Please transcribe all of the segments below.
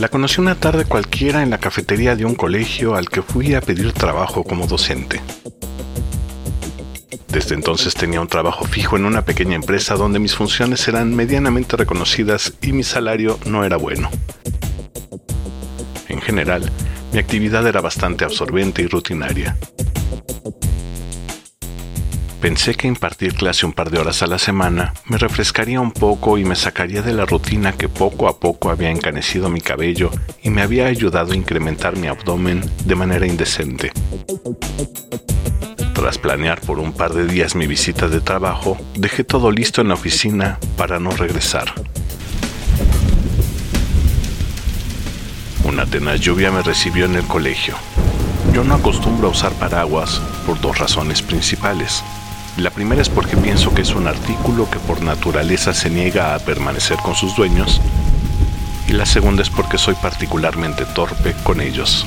La conocí una tarde cualquiera en la cafetería de un colegio al que fui a pedir trabajo como docente. Desde entonces tenía un trabajo fijo en una pequeña empresa donde mis funciones eran medianamente reconocidas y mi salario no era bueno. En general, mi actividad era bastante absorbente y rutinaria. Pensé que impartir clase un par de horas a la semana me refrescaría un poco y me sacaría de la rutina que poco a poco había encanecido mi cabello y me había ayudado a incrementar mi abdomen de manera indecente. Tras planear por un par de días mi visita de trabajo, dejé todo listo en la oficina para no regresar. Una tenaz lluvia me recibió en el colegio. Yo no acostumbro a usar paraguas por dos razones principales. La primera es porque pienso que es un artículo que por naturaleza se niega a permanecer con sus dueños. Y la segunda es porque soy particularmente torpe con ellos.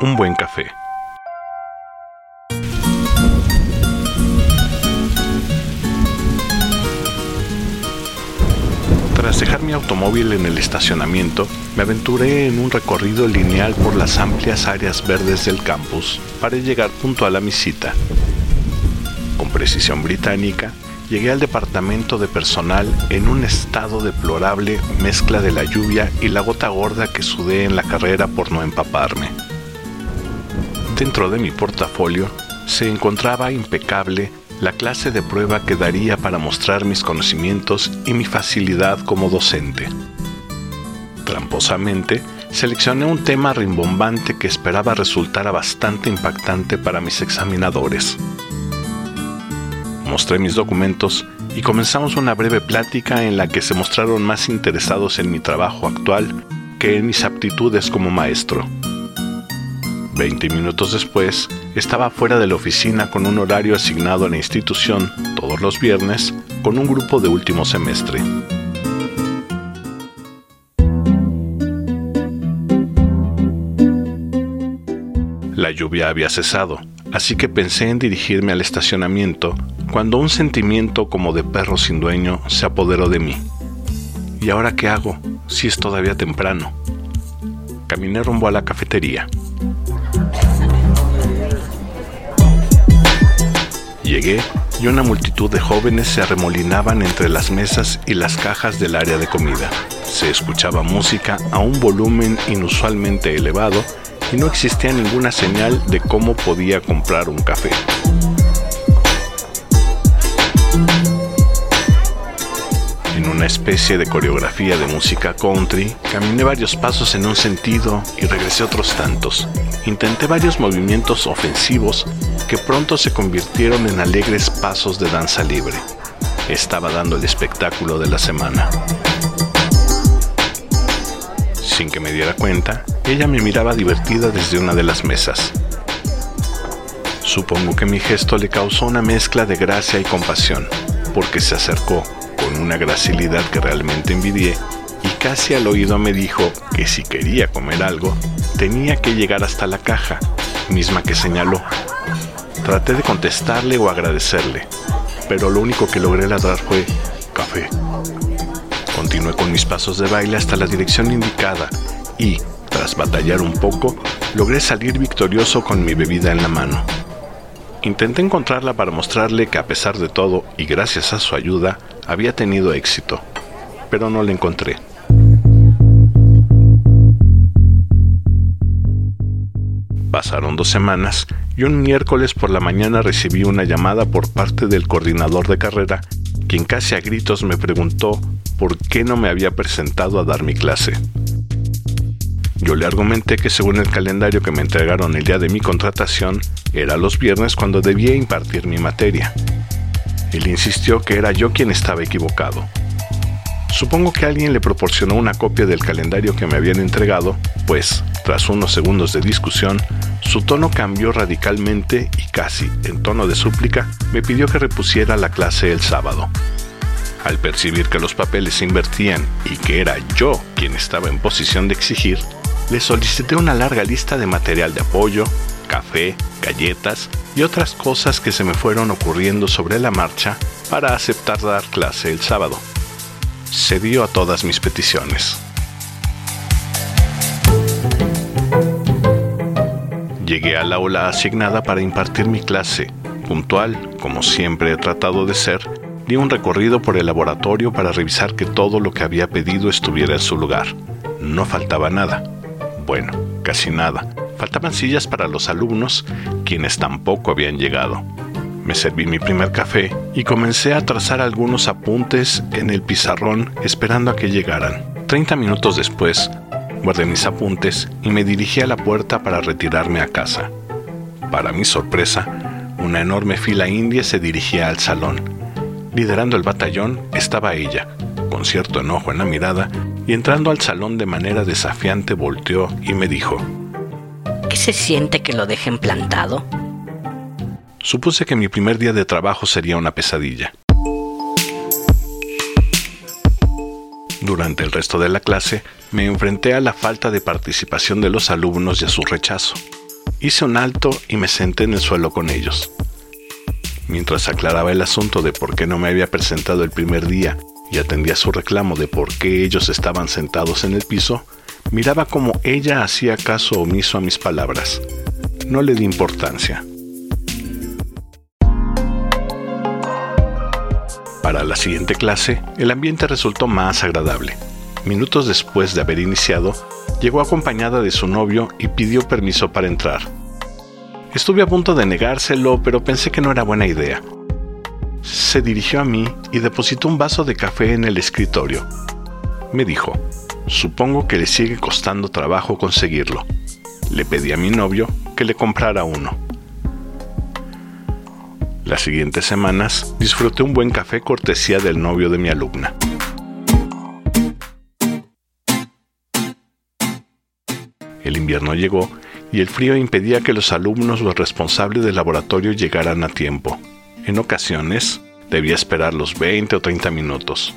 un buen café. Tras dejar mi automóvil en el estacionamiento, me aventuré en un recorrido lineal por las amplias áreas verdes del campus para llegar puntual a mi cita. Con precisión británica, llegué al departamento de personal en un estado deplorable mezcla de la lluvia y la gota gorda que sudé en la carrera por no empaparme. Dentro de mi portafolio se encontraba impecable la clase de prueba que daría para mostrar mis conocimientos y mi facilidad como docente. Tramposamente, seleccioné un tema rimbombante que esperaba resultara bastante impactante para mis examinadores. Mostré mis documentos y comenzamos una breve plática en la que se mostraron más interesados en mi trabajo actual que en mis aptitudes como maestro. Veinte minutos después, estaba fuera de la oficina con un horario asignado a la institución todos los viernes con un grupo de último semestre. La lluvia había cesado, así que pensé en dirigirme al estacionamiento cuando un sentimiento como de perro sin dueño se apoderó de mí. ¿Y ahora qué hago si es todavía temprano? Caminé rumbo a la cafetería. Llegué y una multitud de jóvenes se arremolinaban entre las mesas y las cajas del área de comida. Se escuchaba música a un volumen inusualmente elevado y no existía ninguna señal de cómo podía comprar un café. En una especie de coreografía de música country, caminé varios pasos en un sentido y regresé otros tantos. Intenté varios movimientos ofensivos que pronto se convirtieron en alegres pasos de danza libre. Estaba dando el espectáculo de la semana. Sin que me diera cuenta, ella me miraba divertida desde una de las mesas. Supongo que mi gesto le causó una mezcla de gracia y compasión, porque se acercó con una gracilidad que realmente envidié y casi al oído me dijo que si quería comer algo, tenía que llegar hasta la caja, misma que señaló. Traté de contestarle o agradecerle, pero lo único que logré ladrar fue café. Continué con mis pasos de baile hasta la dirección indicada y, tras batallar un poco, logré salir victorioso con mi bebida en la mano. Intenté encontrarla para mostrarle que a pesar de todo y gracias a su ayuda, había tenido éxito, pero no la encontré. Pasaron dos semanas y un miércoles por la mañana recibí una llamada por parte del coordinador de carrera, quien casi a gritos me preguntó por qué no me había presentado a dar mi clase. Yo le argumenté que según el calendario que me entregaron el día de mi contratación, era los viernes cuando debía impartir mi materia. Él insistió que era yo quien estaba equivocado, Supongo que alguien le proporcionó una copia del calendario que me habían entregado, pues, tras unos segundos de discusión, su tono cambió radicalmente y casi, en tono de súplica, me pidió que repusiera la clase el sábado. Al percibir que los papeles se invertían y que era yo quien estaba en posición de exigir, le solicité una larga lista de material de apoyo, café, galletas y otras cosas que se me fueron ocurriendo sobre la marcha para aceptar dar clase el sábado cedió a todas mis peticiones. Llegué al aula asignada para impartir mi clase. Puntual, como siempre he tratado de ser, di un recorrido por el laboratorio para revisar que todo lo que había pedido estuviera en su lugar. No faltaba nada. Bueno, casi nada. Faltaban sillas para los alumnos, quienes tampoco habían llegado. Me serví mi primer café y comencé a trazar algunos apuntes en el pizarrón esperando a que llegaran. Treinta minutos después, guardé mis apuntes y me dirigí a la puerta para retirarme a casa. Para mi sorpresa, una enorme fila india se dirigía al salón. Liderando el batallón estaba ella, con cierto enojo en la mirada, y entrando al salón de manera desafiante volteó y me dijo, ¿Qué se siente que lo dejen plantado? Supuse que mi primer día de trabajo sería una pesadilla. Durante el resto de la clase, me enfrenté a la falta de participación de los alumnos y a su rechazo. Hice un alto y me senté en el suelo con ellos. Mientras aclaraba el asunto de por qué no me había presentado el primer día y atendía su reclamo de por qué ellos estaban sentados en el piso, miraba como ella hacía caso omiso a mis palabras. No le di importancia. Para la siguiente clase, el ambiente resultó más agradable. Minutos después de haber iniciado, llegó acompañada de su novio y pidió permiso para entrar. Estuve a punto de negárselo, pero pensé que no era buena idea. Se dirigió a mí y depositó un vaso de café en el escritorio. Me dijo, supongo que le sigue costando trabajo conseguirlo. Le pedí a mi novio que le comprara uno. Las siguientes semanas disfruté un buen café cortesía del novio de mi alumna. El invierno llegó y el frío impedía que los alumnos o el responsable del laboratorio llegaran a tiempo. En ocasiones, debía esperar los 20 o 30 minutos.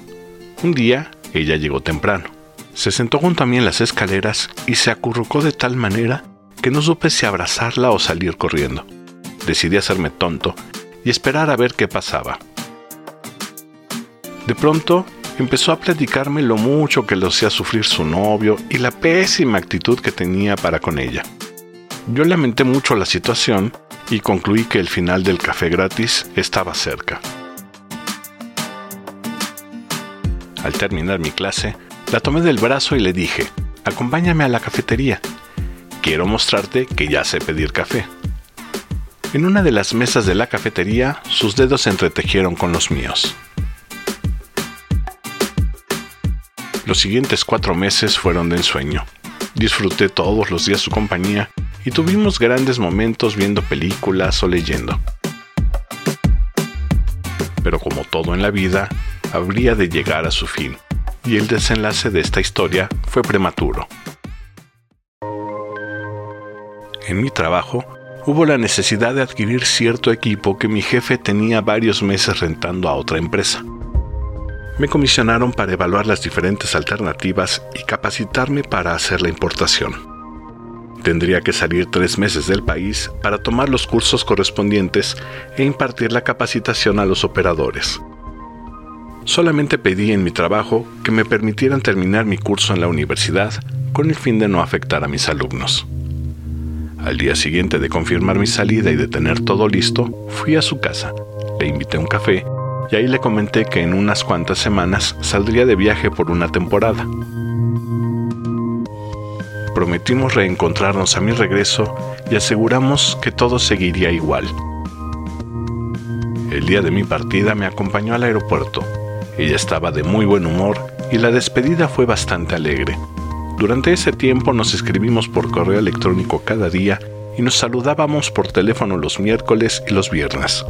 Un día, ella llegó temprano. Se sentó junto a mí en las escaleras y se acurrucó de tal manera que no supe si abrazarla o salir corriendo. Decidí hacerme tonto y esperar a ver qué pasaba. De pronto empezó a platicarme lo mucho que lo hacía sufrir su novio y la pésima actitud que tenía para con ella. Yo lamenté mucho la situación y concluí que el final del café gratis estaba cerca. Al terminar mi clase, la tomé del brazo y le dije, acompáñame a la cafetería. Quiero mostrarte que ya sé pedir café. En una de las mesas de la cafetería, sus dedos se entretejieron con los míos. Los siguientes cuatro meses fueron de ensueño. Disfruté todos los días su compañía y tuvimos grandes momentos viendo películas o leyendo. Pero como todo en la vida, habría de llegar a su fin, y el desenlace de esta historia fue prematuro. En mi trabajo, hubo la necesidad de adquirir cierto equipo que mi jefe tenía varios meses rentando a otra empresa. Me comisionaron para evaluar las diferentes alternativas y capacitarme para hacer la importación. Tendría que salir tres meses del país para tomar los cursos correspondientes e impartir la capacitación a los operadores. Solamente pedí en mi trabajo que me permitieran terminar mi curso en la universidad con el fin de no afectar a mis alumnos. Al día siguiente de confirmar mi salida y de tener todo listo, fui a su casa, le invité un café y ahí le comenté que en unas cuantas semanas saldría de viaje por una temporada. Prometimos reencontrarnos a mi regreso y aseguramos que todo seguiría igual. El día de mi partida me acompañó al aeropuerto. Ella estaba de muy buen humor y la despedida fue bastante alegre. Durante ese tiempo nos escribimos por correo electrónico cada día y nos saludábamos por teléfono los miércoles y los viernes.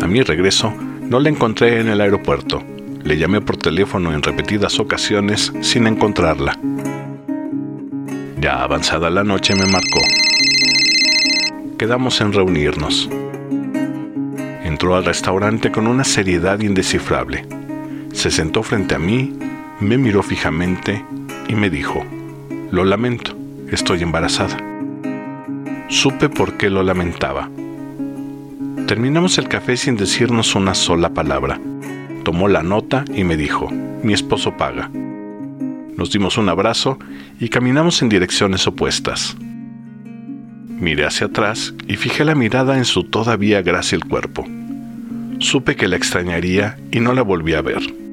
A mi regreso, no la encontré en el aeropuerto. Le llamé por teléfono en repetidas ocasiones sin encontrarla. Ya avanzada la noche me marcó. Quedamos en reunirnos. Entró al restaurante con una seriedad indescifrable. Se sentó frente a mí, me miró fijamente y me dijo, lo lamento, estoy embarazada. Supe por qué lo lamentaba. Terminamos el café sin decirnos una sola palabra. Tomó la nota y me dijo, mi esposo paga. Nos dimos un abrazo y caminamos en direcciones opuestas. Miré hacia atrás y fijé la mirada en su todavía grácil cuerpo. Supe que la extrañaría y no la volví a ver.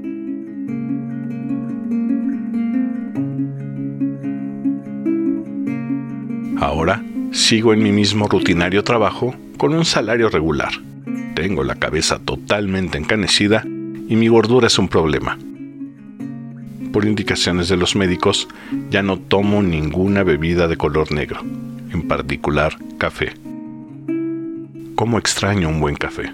Sigo en mi mismo rutinario trabajo con un salario regular. Tengo la cabeza totalmente encanecida y mi gordura es un problema. Por indicaciones de los médicos, ya no tomo ninguna bebida de color negro, en particular café. ¿Cómo extraño un buen café?